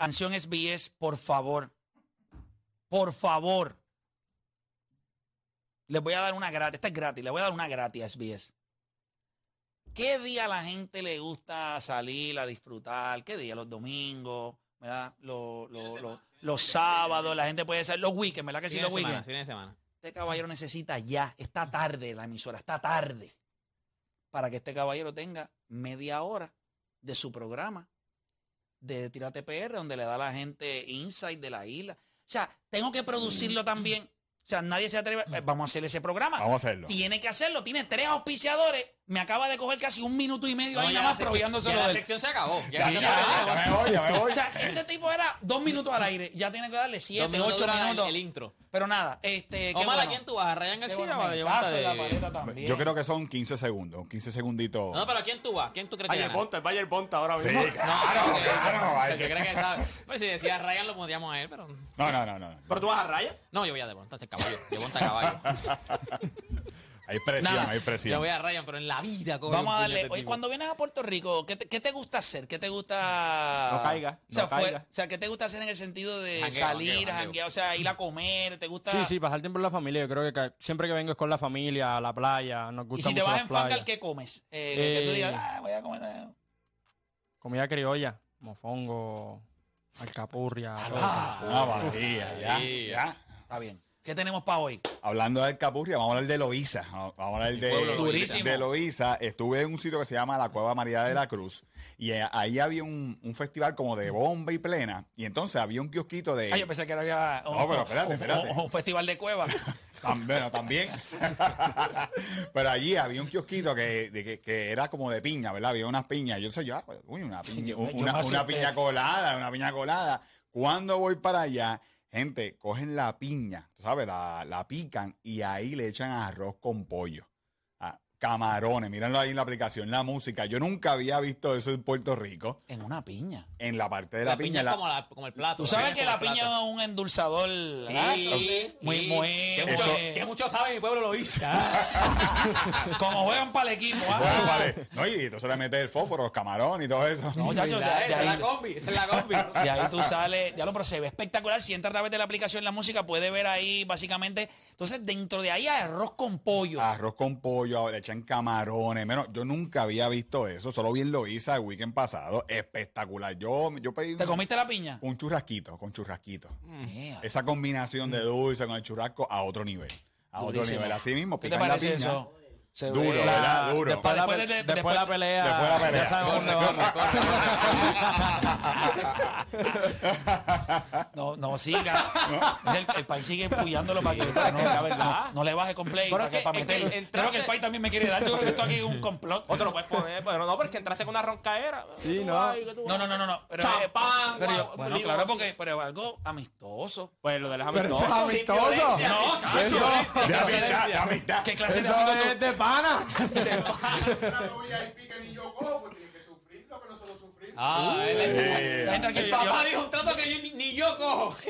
Canción SBS, por favor. Por favor. Les voy a dar una gratis. Esta es gratis. Les voy a dar una gratis a SBS. ¿Qué día a la gente le gusta salir a disfrutar? ¿Qué día? Los domingos, ¿verdad? Los, los, los, los sábados, la gente puede salir. Los weekends, ¿verdad que sí? Los weekends. fines de semana. Este caballero necesita ya, esta tarde, la emisora, esta tarde, para que este caballero tenga media hora de su programa de Tírate PR, donde le da a la gente insight de la isla. O sea, tengo que producirlo también. O sea, nadie se atreve. eh, Vamos a hacer ese programa. Vamos a hacerlo. Tiene que hacerlo. Tiene tres auspiciadores. Me acaba de coger casi un minuto y medio No, ahí nada más prohibiéndoselo ya la del- sección se acabó. Ya, Ya, se ya, acabó. Ya me voy, ya me voy. O sea, este tipo era dos minutos al aire. Ya tiene que darle Dos siete, minutos ocho dura el- minutos. El, intro. Pero nada, este. qué Omar, ¿a bueno. quién tú vas? ¿A Ryan Qué García bueno, o a me Devonta caso en la paleta también. Yo creo que son 15 segundos, 15 segunditos. No, pero ¿a quién tú vas? ¿Quién tú crees que Bayer gana? Ponta, el Bayer Ponta ahora Sí, mismo. claro, claro. hay porque que- cree que sabe. Pues si decía Ryan lo pondríamos a él, pero... No, no, no, no. Pero tú vas a Raya. No, yo voy a Devonta, este caballo. Devonta caballo. Hay presión, Nada. hay Yo presión. voy a Ryan, pero en la vida Vamos a darle. Oye, cuando vienes a Puerto Rico, ¿qué te, qué te gusta hacer? ¿Qué te gusta. No caiga, O sea, no fue- caiga. o sea, ¿qué te gusta hacer en el sentido de Jangueo, salir, jangueo, jangueo. janguear, o sea, ir a comer? ¿Te gusta.? Sí, sí, pasar tiempo en la familia. Yo creo que ca- siempre que vengo es con la familia, a la playa. Nos Y gusta si te mucho vas las en fangal, playas. ¿qué comes? Eh, que- que tú Eh, digas, ah, voy a comer. eh. Comida criolla, mofongo, alcapurria. Ah, ya, Sí. ya. Está bien. ¿Qué tenemos para hoy? Hablando del Capurria, vamos a hablar de Loíza. Vamos a hablar de, Durísimo. de Loíza. Estuve en un sitio que se llama la Cueva María de la Cruz. Y ahí había un, un festival como de bomba y plena. Y entonces había un kiosquito de. Ah, yo pensé que había un, No, pero espérate, espérate. un- un festival de cuevas. Bueno, también. Pero allí había un kiosquito que, de que, que era como de piña, ¿verdad? Había unas piñas. Yo sé, yo, ah, pues, uy, una piña, una, una piña colada, una piña colada. Cuando voy para allá, gente, cogen la piña, sabes, la, la pican y ahí le echan arroz con pollo. Camarones, mírenlo ahí en la aplicación, la música. Yo nunca había visto eso en Puerto Rico. En una piña. En la parte de la, La piña es la- como, la- como el plato. Tú sabes ¿sí? que la el plato. piña es un endulzador. Sí, Muy, sí. muy. Que muy- mucho, que mucho sabe mi pueblo lo hizo. como juegan para el equipo. ¿ah? Bueno, vale. No, y entonces le mete el fósforo, los camarones y todo eso. No, muchachos, de es la combi, esa es la combi. de ahí tú sales, ya lo, pero se ve espectacular. Si entra a través de la aplicación la música, puede ver ahí básicamente. Entonces, dentro de ahí hay arroz con pollo. Arroz con pollo, le echan camarones. Menos, yo nunca había visto eso. Solo bien lo hice el weekend pasado. Espectacular. Yo, yo pedí ¿Te un, comiste la piña? un churrasquito, con churrasquito. Yeah. Esa combinación de dulce con el churrasco a otro nivel. A otro nivel. Así mismo, ¿Qué te pican la parece piña. eso? Se Duro, ve- ¿verdad? Duro. Después, Después de, de- después después- de la pelea. después de la pelea. Ya sabemos dónde vamos. No, no siga. El, el país sigue empullándolo para que para no, no, no le baje con play. Pero Para, que, que- para que meterle. entraste- Creo que el país también me quiere dar. Yo creo que esto aquí es un complot. Otro lo puedes poner, pero no, pero es que entraste con una roncaera. Sí, no. tú No, no, no, no. no. Pero, Champán, pero yo- bueno, digo, claro, porque pero algo amistoso. Pues lo del Pero eso amistoso. es amistoso. No, sin violencia, De amistad, de amistad. ¿Qué clase de Eso pana. Ah, él es- Eh, La gente El papá dijo un trato que yo ni, ni yo cojo.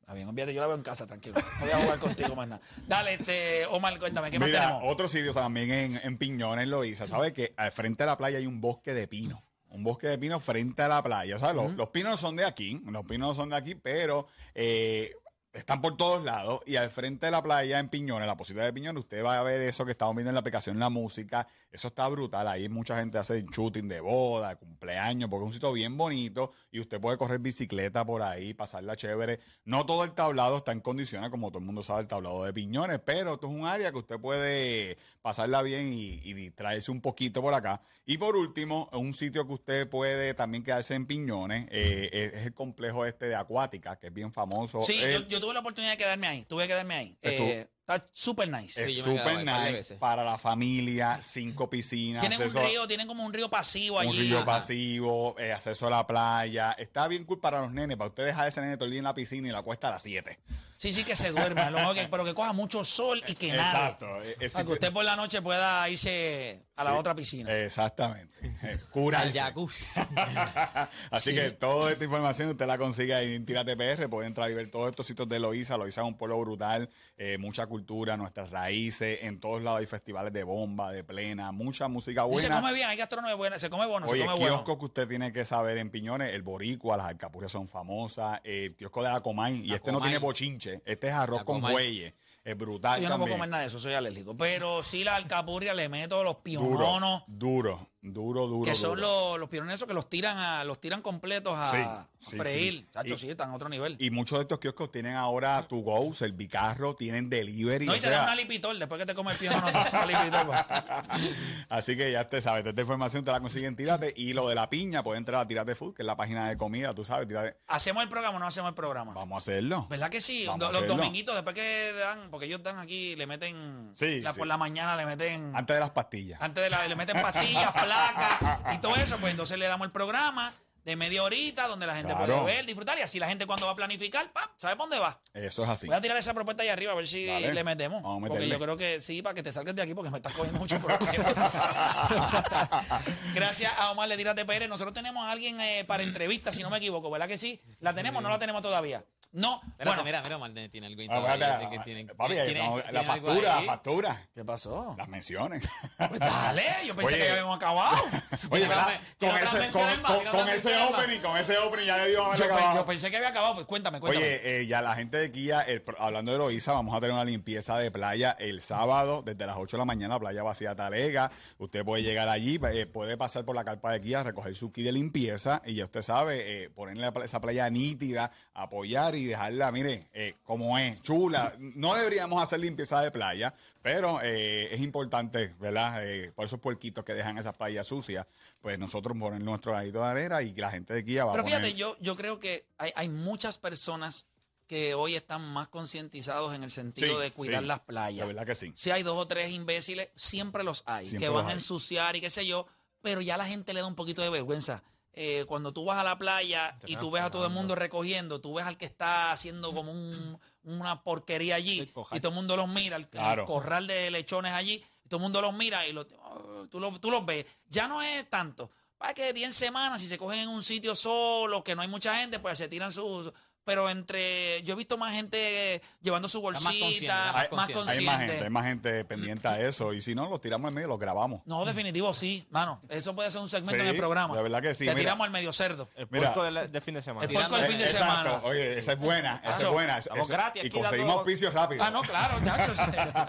Está bien, olvídate, yo la veo en casa, tranquilo. No voy a jugar contigo más nada. Dale, este, Omar, cuéntame, ¿qué más Mira, tenemos? otro sitio también en, en Piñones lo hice. ¿Sabes que al frente de la playa hay un bosque de pino? Un bosque de pino frente a la playa. O sea, los, los pinos son de aquí, los pinos son de aquí, pero eh, están por todos lados y al frente de la playa en Piñones, la posibilidad de Piñones, usted va a ver eso que estamos viendo en la aplicación, la música, eso está brutal, ahí mucha gente hace shooting de boda, cumpleaños, porque es un sitio bien bonito y usted puede correr bicicleta por ahí, pasarla chévere. No todo el tablado está en condiciones, como todo el mundo sabe, el tablado de Piñones, pero esto es un área que usted puede pasarla bien y, y distraerse un poquito por acá. Y por último, un sitio que usted puede también quedarse en Piñones, eh, es, es el complejo este de Acuática, que es bien famoso. Sí, Eh, yo, yo tuve la oportunidad de quedarme ahí. Tuve que quedarme ahí. Eh, está súper nice. Es Sí, yo me he quedado super ahí un par de nice veces. para la familia, cinco piscinas, Tienen un acceso a- río, tienen como un río pasivo allí. un río Ajá. pasivo, eh, acceso a la playa. Está bien cool para los nenes, para usted dejar ese nene todo el día en la piscina y la cuesta a las 7. Sí, sí, que se duerma, lo mejor que- pero que coja mucho sol y que nade. Exacto. eh, ese- Para que usted por la noche pueda irse a la Sí, otra piscina. Exactamente. Eh, Al Curarse. jacuzzi. Así Sí. que toda esta información usted la consigue ahí en Tírate PR. Puede entrar y ver todos estos sitios de Loíza. Loíza es un pueblo brutal, eh, mucha cultura, nuestras raíces. En todos lados hay festivales de bomba, de plena, mucha música Y se buena. come bien, hay gastronomía buena, se come bueno, Oye, se come bueno. kioscos que usted tiene que saber en Piñones, el boricua, las alcapurrias son famosas, el kiosco de la Comay, y La este no tiene bochinche, este es arroz La con Comay. bueyes, es brutal Yo no puedo comer nada de eso, soy alérgico. Pero sí la alcapurria le meto los piononos, duro, duro, duro. que son duro. los, los piononos esos que los tiran a, los tiran completos a, Sí, a freír. sí. Chacho, Y- sí, están a otro nivel. Y muchos de estos kioscos tienen ahora to go, servicarro, tienen delivery. no, y te sea, dan una lipitor, después que te comes el pionono, te dan una lipitor. pues. Así que ya te sabes, esta información te la consiguen Tírate. Y lo de la piña, puede entrar a Tírate Food, que es la página de comida, tú sabes, Tírate. ¿Hacemos el programa o no hacemos el programa? Vamos a hacerlo. ¿Verdad que sí? Vamos los hacerlo. dominguitos, después que dan, porque ellos dan aquí, le meten, Sí, la- por la mañana le meten, Antes de las pastillas. antes de la, le meten pastillas, placas y todo eso, pues entonces le damos el programa de media horita donde la gente Claro. puede ver, disfrutar y así la gente cuando va a planificar, ¡pap! ¿sabe para dónde va? Eso es así. Voy a tirar esa propuesta ahí arriba a ver si Dale. le metemos. Vamos a porque meterle. yo creo que sí, para que te salgas de aquí porque me estás cogiendo mucho problema. Gracias a Omar Le Tírate PR. Nosotros tenemos a alguien eh, para entrevista, si no me equivoco, ¿verdad que sí? ¿La tenemos o no la tenemos todavía? No. Espérate, bueno, mira, mira, Martín tiene algo Ah, sé que tiene- papi, tiene- estamos- tiene la factura, la factura, ¿qué pasó? las menciones. Pues dale, yo pensé Oye. que habíamos acabado. Oye, ¿verdad? Con ese, con, más, con- ese más. opening, con ese opening ya debió haber Yo, acabado. yo pensé que había acabado, pues cuéntame, cuéntame. Oye, eh, ya la gente de Kia, el hablando de Loíza, vamos a tener una limpieza de playa el sábado desde las 8 de la mañana, playa vacía Talega. Usted puede llegar allí, eh, puede pasar por la carpa de Kia, recoger su kit de limpieza y ya usted sabe, eh, ponerle esa playa nítida, apoyar y dejarla, mire, eh, como es, chula. No deberíamos hacer limpieza de playa, pero eh, es importante, ¿verdad? Eh, por esos puerquitos que dejan esas playas sucias, pues nosotros poner nuestro granito de arena y la gente de Kia va Pero a poner... fíjate, yo, yo creo que hay, hay muchas personas que hoy están más concientizados en el sentido Sí, de cuidar sí, las playas. La verdad que sí. Si hay dos o tres imbéciles, siempre los hay, Siempre que van a ensuciar y qué sé yo, pero ya la gente le da un poquito de vergüenza. Eh, cuando tú vas a la playa y tú ves a todo el mundo recogiendo, tú ves al que está haciendo como un- una porquería allí y todo el mundo los mira, el, corral de lechones allí, y todo el mundo los mira y lo- oh, tú, lo- tú los ves. Ya no es tanto. Para que 10 semanas, si se cogen en un sitio solo, que no hay mucha gente, pues se tiran sus... Pero entre... Yo he visto más gente llevando su más consciente, bolsita, más, consciente. Hay más gente, hay más gente pendiente a eso. Y si no, los tiramos en medio y los grabamos. No, definitivo sí, mano. Eso puede ser un segmento Sí, en el programa. de verdad que sí, Te mira. tiramos al medio cerdo. El Mira. puerco del, fin de semana. El puerco del fin de Exacto. semana. Oye, esa es buena, esa es buena. Eso- gratis Y conseguimos auspicios rápido. Ah, no, claro, chacho.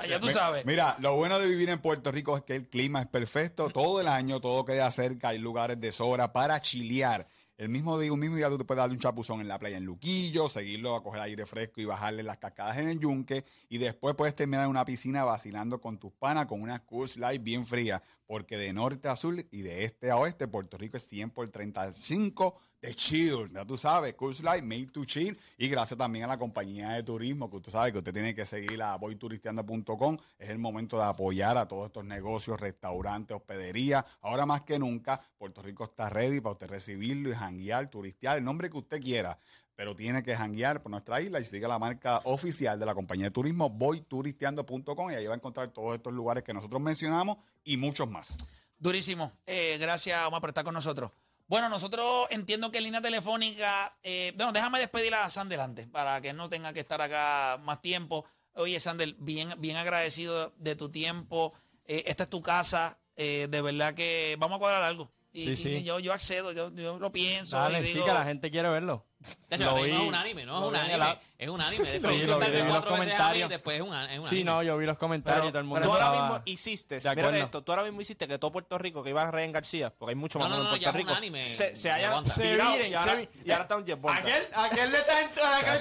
ya tú sabes. Mira, lo bueno de vivir en Puerto Rico es que el clima es perfecto. Todo el año, todo queda cerca. Hay lugares de sobra para chilear. El mismo día, un mismo día tú te puedes darle un chapuzón en la playa en Luquillo, seguirlo a coger aire fresco y bajarle las cascadas en el yunque. Y después puedes terminar en una piscina vacilando con tus panas con una Coors Light bien fría. Porque de norte a sur y de este a oeste, Puerto Rico es 100 por 35 de chill. Ya tú sabes, Coors Light, made to chill. Y gracias también a la compañía de turismo, que usted sabe que usted tiene que seguir a voyturisteando.com. Es el momento de apoyar a todos estos negocios, restaurantes, hospederías. Ahora más que nunca, Puerto Rico está ready para usted recibirlo y janguear, turistear, el nombre que usted quiera. Pero tiene que janguear por nuestra isla y siga la marca oficial de la compañía de turismo, voyturisteando.com. Y ahí va a encontrar todos estos lugares que nosotros mencionamos y muchos más. Durísimo. Eh, gracias, Omar, por estar con nosotros. Bueno, nosotros entiendo que en línea telefónica. eh, bueno, déjame despedir a Sandel antes, para que no tenga que estar acá más tiempo. Oye, Sandel, bien, bien agradecido de tu tiempo. Eh, esta es tu casa. eh, de verdad que vamos a cuadrar algo. Y, Sí, y sí. yo, yo accedo, yo, yo lo pienso. Dale, y sí, digo, que la gente quiere verlo. Tacho, Lo no vi- es un anime, no es un vi en anime. app. Es un anime. Después Sí, lo vi en los comentarios. después es un, es un Sí, anime. no, yo vi los comentarios Pero- y todo el Tú mundo ahora estaba... mismo hiciste, mira esto, tú ahora mismo hiciste que todo Puerto Rico, que iba a Ryan García, porque hay mucho No, más no, en no, Puerto ya es un Rico, anime, se, se haya. Se virado viren, y ahora, se vi- y ahora está un Jeff. Aquel, aquel le está,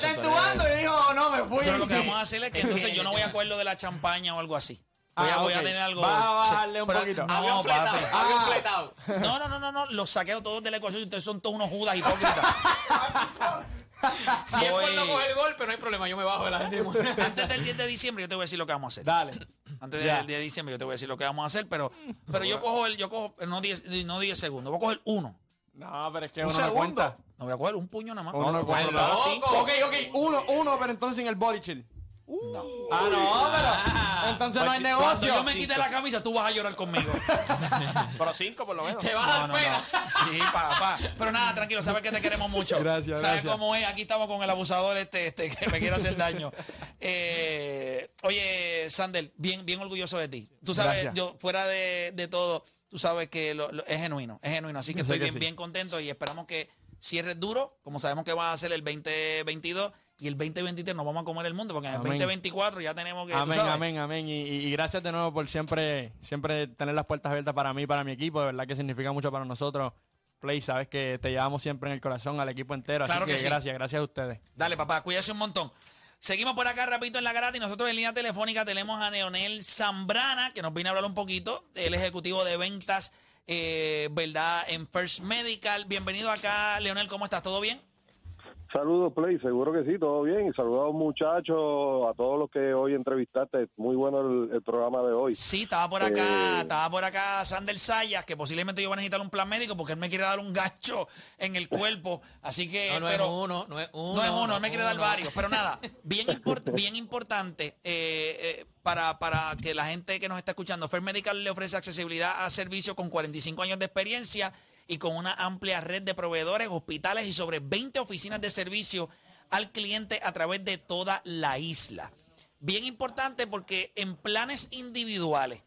tú entubando y dijo, "Oh, no, me fui. Entonces lo que vamos a hacer es que entonces yo no voy a acuerdo de la champaña o algo así. Voy, a, Ah, voy a tener algo. Vas a bajarle un pero- poquito. No, Avión fletado, Ah. fletado. No, no, no, no, no, los saqueo todos de la ecuación. Ustedes son todos unos judas hipócritas. Si es por Voy- no coger el golpe, no hay problema, yo me bajo de la gente. Antes del 10 de diciembre yo te voy a decir lo que vamos a hacer. Dale. Antes Ya. del 10 de diciembre yo te voy a decir lo que vamos a hacer, pero, pero yo cojo el, yo cojo, no 10, no 10 segundos, voy a coger uno. No, pero es que Un uno no segundo. cuenta. No voy a coger un puño nada más. Uno no cuenta. loco. Cinco. Ok, ok, uno, uno, pero entonces sin el body chill. Ah, no, pero entonces no hay Cuando negocio. yo me quite la camisa, tú vas a llorar conmigo. Pero cinco por lo menos. Te vas a No, dar no, pena. no. Sí, papá. Pero nada, tranquilo, sabes que te queremos mucho. Gracias, Sabes gracias. cómo es. Aquí estamos con el abusador este, este que me quiere hacer daño. Eh, oye, Sander, bien, bien orgulloso de ti. Tú sabes, Gracias. yo fuera de, de todo, tú sabes que lo- lo- es genuino, es genuino. Así que Yo estoy que bien, sí. bien contento y esperamos que cierres duro, como sabemos que va a ser el 2022 y el 2023 nos vamos a comer el mundo, porque en el Amén. 2024 ya tenemos que. Amén, amén, amén. Y, gracias de nuevo por siempre, siempre tener las puertas abiertas para mí para mi equipo. De verdad que significa mucho para nosotros. Play, sabes que te llevamos siempre en el corazón al equipo entero. Claro así que, que sí. gracias, gracias a ustedes. Dale, papá, cuídese un montón. Seguimos por acá rapidito en la grata y nosotros en línea telefónica tenemos a Leonel Zambrana, que nos viene a hablar un poquito, el ejecutivo de ventas, eh, ¿verdad? En First Medical. Bienvenido acá, Leonel, ¿cómo estás? ¿Todo bien? Saludos, Play. Seguro que sí, todo bien. Y saludos muchachos, a todos los que hoy entrevistaste. Muy bueno el, el programa de hoy. Sí, estaba por acá, Eh. estaba por acá Sander Sayas, que posiblemente yo voy a necesitar un plan médico porque él me quiere dar un gancho en el cuerpo. Así que, No, no pero, es uno, no es uno. No es uno, él me quiere dar varios. Pero nada, bien, import- bien importante eh, eh, para, para que la gente que nos está escuchando, Fair Medical le ofrece accesibilidad a servicios con 45 años de experiencia y con una amplia red de proveedores, hospitales y sobre 20 oficinas de servicio al cliente a través de toda la isla. Bien importante porque en planes individuales,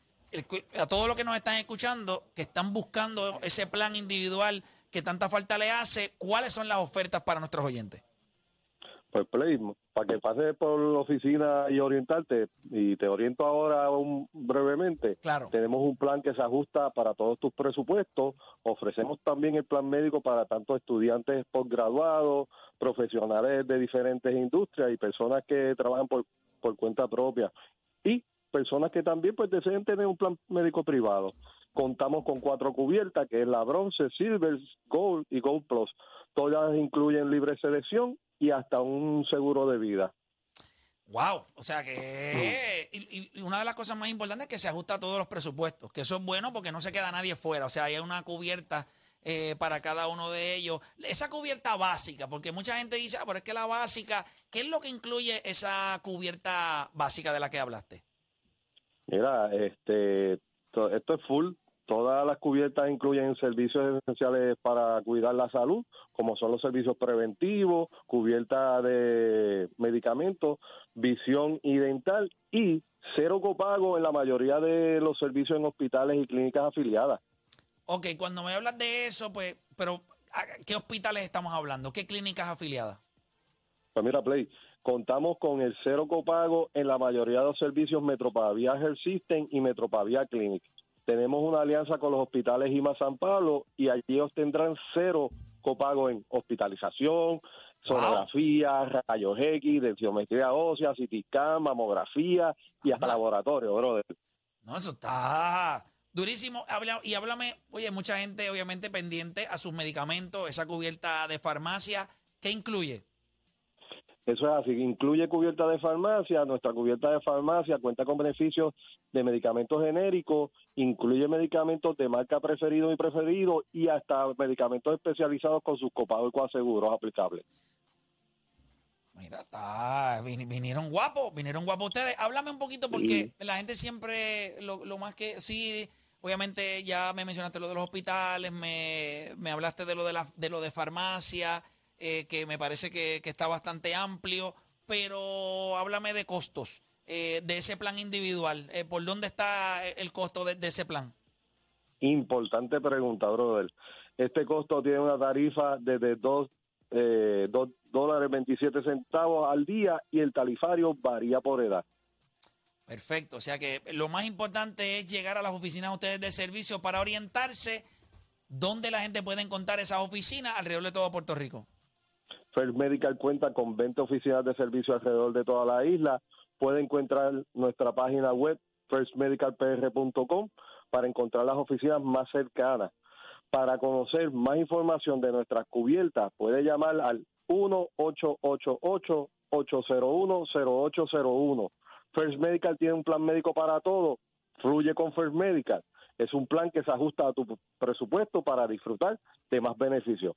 a todos los que nos están escuchando, que están buscando ese plan individual que tanta falta le hace, ¿cuáles son las ofertas para nuestros oyentes? Pues, Play, para que pases por la oficina y orientarte, y te oriento ahora un- brevemente. Claro. Tenemos un plan que se ajusta para todos tus presupuestos. Ofrecemos también el plan médico para tanto estudiantes postgraduados, profesionales de diferentes industrias y personas que trabajan por, por cuenta propia. Y personas que también pues deseen tener un plan médico privado. Contamos con cuatro cubiertas, que es la bronce, silver, gold y gold plus. Todas incluyen libre selección y hasta un seguro de vida. Wow, o sea que y, y una de las cosas más importantes es que se ajusta a todos los presupuestos, que eso es bueno porque no se queda nadie fuera, o sea, hay una cubierta eh, para cada uno de ellos. Esa cubierta básica, porque mucha gente dice, ah, pero es que la básica, ¿qué es lo que incluye esa cubierta básica de la que hablaste? Mira, este, to- esto es full. Todas las cubiertas incluyen servicios esenciales para cuidar la salud, como son los servicios preventivos, cubierta de medicamentos, visión y dental y cero copago en la mayoría de los servicios en hospitales y clínicas afiliadas. Ok, cuando me hablas de eso, pues, pero ¿a ¿qué hospitales estamos hablando? ¿Qué clínicas afiliadas? Pues mira, Play, contamos con el cero copago en la mayoría de los servicios Metropavia Health System y Metropavia Clinic. Tenemos una alianza con los hospitales IMA San Pablo y allí ellos tendrán cero copago en hospitalización, sonografía, rayos X, densitometría ósea, CT scan, mamografía y hasta Anda. laboratorio, brother. No, eso está durísimo. Habla- y háblame, oye, mucha gente obviamente pendiente a sus medicamentos, esa cubierta de farmacia, ¿qué incluye? Eso es así, incluye cubierta de farmacia, nuestra cubierta de farmacia cuenta con beneficios de medicamentos genéricos, incluye medicamentos de marca preferido y preferido y hasta medicamentos especializados con sus copagos y coaseguros aplicables. Mira, está, vin- vinieron guapos, vinieron guapos ustedes. Háblame un poquito porque la gente siempre, lo, lo más que, sí, obviamente ya me mencionaste lo de los hospitales, me, me hablaste de lo de, la, de lo de farmacia, eh, que me parece que, que está bastante amplio, pero háblame de costos eh, de ese plan individual. Eh, ¿Por dónde está el costo de, de ese plan? Importante pregunta, brother. Este costo tiene una tarifa desde 2 eh, dos dólares 27 centavos al día y el tarifario varía por edad. Perfecto. O sea que lo más importante es llegar a las oficinas de ustedes de servicio para orientarse dónde la gente puede encontrar esas oficinas alrededor de todo Puerto Rico. First Medical cuenta con 20 oficinas de servicio alrededor de toda la isla. Puede encontrar nuestra página web firstmedicalpr.com para encontrar las oficinas más cercanas. Para conocer más información de nuestras cubiertas, puede llamar al 1-888-801-0801. First Medical tiene un plan médico para todo. Fluye con First Medical. Es un plan que se ajusta a tu presupuesto para disfrutar de más beneficios.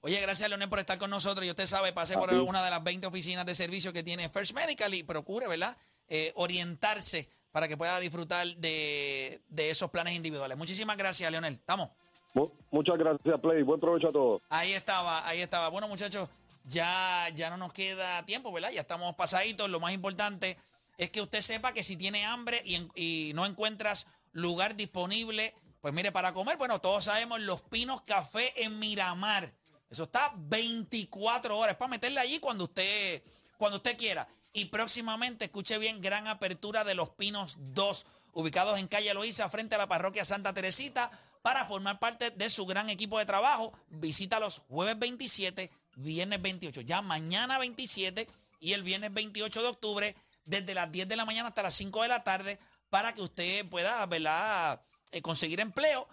Oye, gracias Leonel por estar con nosotros. Y usted sabe, pase por ti. una de las 20 oficinas de servicio que tiene First Medical y procure, ¿verdad? Eh, orientarse para que pueda disfrutar de, de esos planes individuales. Muchísimas gracias, Leonel. ¿Estamos? Mu- Muchas gracias, Play. Buen provecho a todos. Ahí estaba, ahí estaba. Bueno, muchachos, ya, ya no nos queda tiempo, ¿verdad? Ya estamos pasaditos. Lo más importante es que usted sepa que si tiene hambre y, y no encuentras lugar disponible, pues mire, para comer, bueno, todos sabemos Los Pinos Café en Miramar. Eso está 24 horas para meterle allí cuando usted, cuando usted quiera. Y próximamente, escuche bien, gran apertura de Los Pinos 2, ubicados en calle Loíza, frente a la parroquia Santa Teresita, para formar parte de su gran equipo de trabajo. Visítalos jueves 27, viernes 28, ya mañana 27 y el viernes 28 de octubre, desde las 10 de la mañana hasta las 5 de la tarde, para que usted pueda, ¿verdad?, eh, conseguir empleo.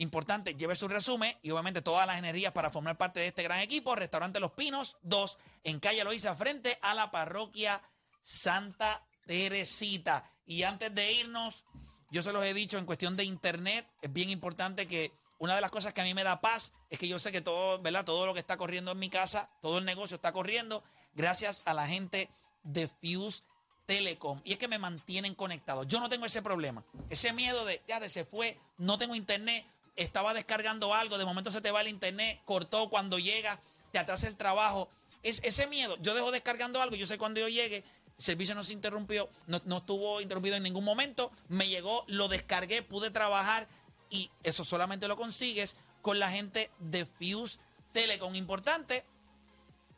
Importante, lleve su resumen y obviamente todas las energías para formar parte de este gran equipo. Restaurante Los Pinos 2 en calle Loíza frente a la parroquia Santa Teresita. Y antes de irnos, yo se los he dicho en cuestión de internet, es bien importante que una de las cosas que a mí me da paz es que yo sé que todo, ¿verdad? Todo lo que está corriendo en mi casa, todo el negocio está corriendo gracias a la gente de Fuse Telecom. Y es que me mantienen conectado. Yo no tengo ese problema. Ese miedo de, ya, de se fue, no tengo internet, estaba descargando algo, de momento se te va el internet, cortó cuando llega, te atrasa el trabajo. Es, ese miedo, yo dejo descargando algo, yo sé cuando yo llegue, el servicio no se interrumpió, no, no estuvo interrumpido en ningún momento, me llegó, lo descargué, pude trabajar y eso solamente lo consigues con la gente de Fuse Telecom. Importante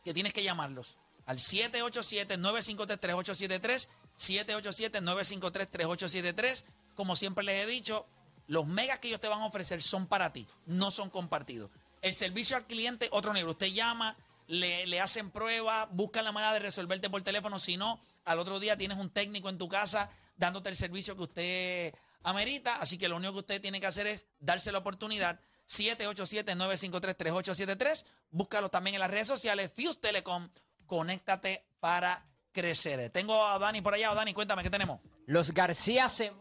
que tienes que llamarlos al 787-953-3873, 787-953-3873. Como siempre les he dicho, los megas que ellos te van a ofrecer son para ti, no son compartidos. El servicio al cliente, otro nivel. Usted llama, le, le hacen pruebas, buscan la manera de resolverte por teléfono. Si no, al otro día tienes un técnico en tu casa dándote el servicio que usted amerita. Así que lo único que usted tiene que hacer es darse la oportunidad. 787-953-3873. Búscalo también en las redes sociales. Fuse Telecom, conéctate para crecer. Tengo a Dani por allá. Dani, cuéntame, ¿qué tenemos? Los García se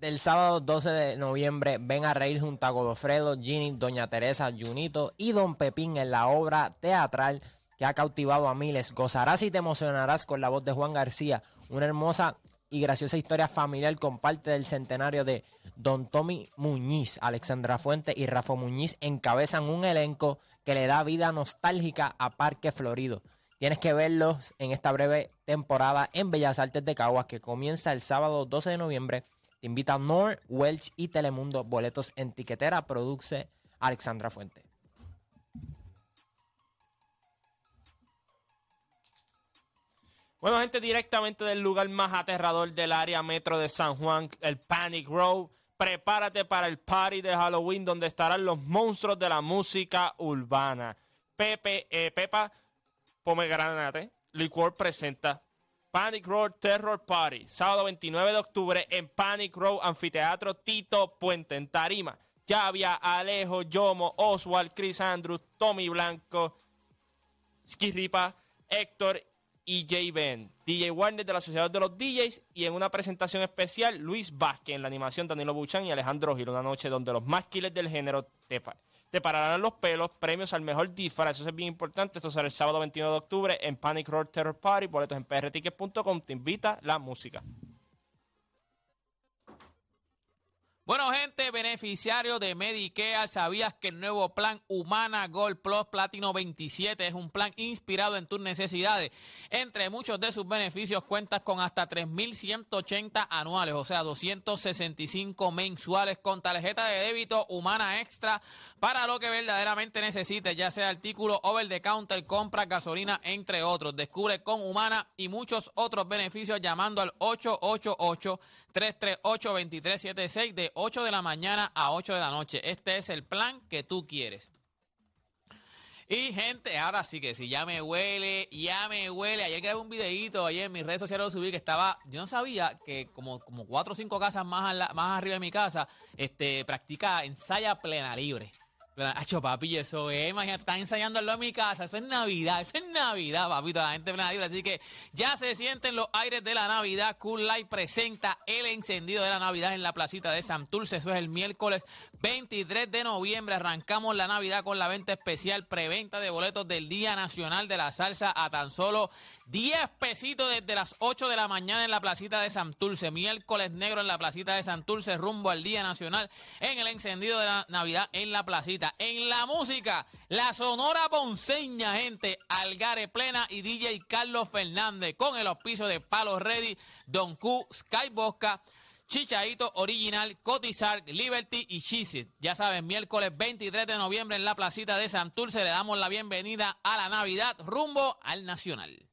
del sábado 12 de noviembre. Ven a reír junto a Godofredo, Ginny, Doña Teresa, Junito y Don Pepín en la obra teatral que ha cautivado a miles. Gozarás y te emocionarás con la voz de Juan García. Una hermosa y graciosa historia familiar con parte del centenario de Don Tommy Muñiz, Alexandra Fuente y Rafa Muñiz encabezan un elenco que le da vida nostálgica a Parque Florido. Tienes que verlos en esta breve temporada en Bellas Artes de Caguas que comienza el sábado 12 de noviembre. Te invita Nor, Welch y Telemundo. Boletos en tiquetera. Produce Alexandra Fuente. Bueno, gente, directamente del lugar más aterrador del área metro de San Juan, el Panic Row. Prepárate para el party de Halloween donde estarán los monstruos de la música urbana. Pepe, eh, Pepa Pomegranate, Licor presenta Panic Row Terror Party, sábado 29 de octubre en Panic Row Anfiteatro Tito Puente en Tarima. Ya Alejo, Yomo, Oswald, Chris Andrews, Tommy Blanco, Skirripa, Héctor y J. Ben. DJ Warner de la Sociedad de los DJs y en una presentación especial Luis Vázquez en la animación Danilo Buchan y Alejandro Gil. Una noche donde los más killers del género te, te pararán los pelos. Premios al mejor disfraz. Eso es bien importante. Esto será el sábado 21 de octubre en Panic Road Terror Party. Boletos en prtickets.com. Te invita la música. Bueno, gente, beneficiario de Medicare, ¿sabías que el nuevo plan Humana Gold Plus Platino 27 es un plan inspirado en tus necesidades? Entre muchos de sus beneficios cuentas con hasta 3.180 anuales, o sea, 265 mensuales con tarjeta de débito Humana Extra para lo que verdaderamente necesites, ya sea artículo over the counter, compra, gasolina, entre otros. Descubre con Humana y muchos otros beneficios llamando al 888 338 2376 de 8 de la mañana a 8 de la noche. Este es el plan que tú quieres. Y gente, ahora sí que sí, ya me huele, ya me huele. Ayer grabé un videito, ayer en mis redes sociales lo subí que estaba, yo no sabía que como, como cuatro o cinco casas más, más arriba de mi casa, este, practica ensaya plena libre. Hacho, papi, eso es, imagínate, están ensayando en mi casa, eso es Navidad, eso es Navidad, papito, la gente plena libre. Así que ya se sienten los aires de la Navidad. Cool Light presenta el encendido de la Navidad en la placita de Santurce. Eso es el miércoles 23 de noviembre. Arrancamos la Navidad con la venta especial, preventa de boletos del Día Nacional de la Salsa a tan solo 10 pesitos desde las 8 de la mañana en la placita de Santurce. Miércoles negro en la placita de Santurce, rumbo al Día Nacional en el encendido de la Navidad en la placita. En la música, la Sonora Ponceña, gente, Algare Plena y DJ Carlos Fernández, con el auspicio de Palo Ready, Don Q, Sky Bosca, Chichaito Original, Cotizar, Liberty y Cheez Ya saben, miércoles 23 de noviembre en la placita de Santurce le damos la bienvenida a la Navidad rumbo al Nacional.